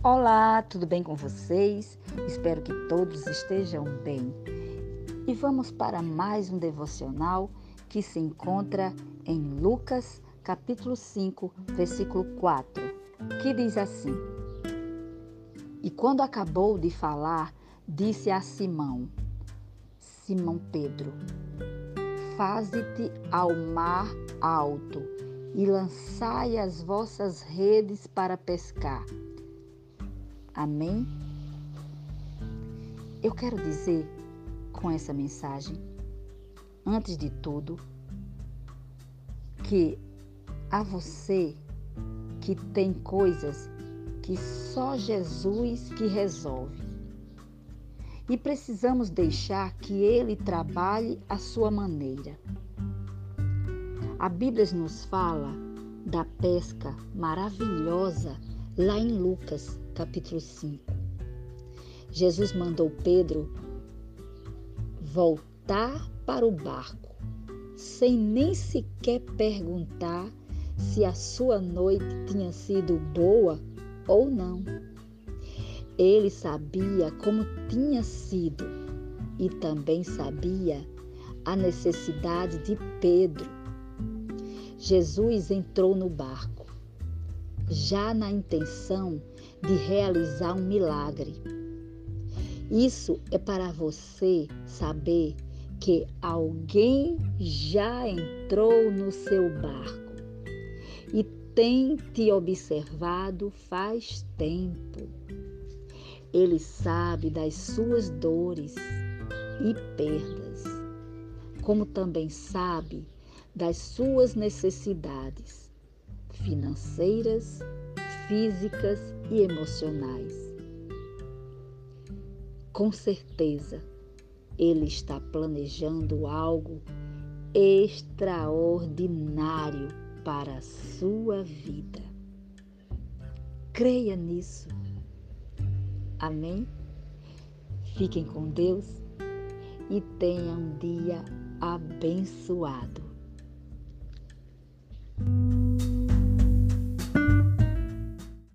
Olá, tudo bem com vocês? Espero que todos estejam bem. E vamos para mais um devocional que se encontra em Lucas, capítulo 5, versículo 4, que diz assim: E quando acabou de falar, disse a Simão: Simão Pedro, faze-te ao mar alto e lançai as vossas redes para pescar. Amém? Eu quero dizer com essa mensagem, antes de tudo, que a você que tem coisas que só Jesus que resolve. E precisamos deixar que ele trabalhe à sua maneira. A Bíblia nos fala da pesca maravilhosa lá em Lucas, capítulo 5. Jesus mandou Pedro voltar para o barco, sem nem sequer perguntar se a sua noite tinha sido boa ou não. Ele sabia como tinha sido e também sabia a necessidade de Pedro. Jesus entrou no barco, já na intenção de realizar um milagre. Isso é para você saber que alguém já entrou no seu barco e tem te observado faz tempo. Ele sabe das suas dores e perdas, como também sabe das suas necessidades financeiras, físicas e emocionais. Com certeza, ele está planejando algo extraordinário para a sua vida. Creia nisso. Amém? Fiquem com Deus e tenham um dia abençoado.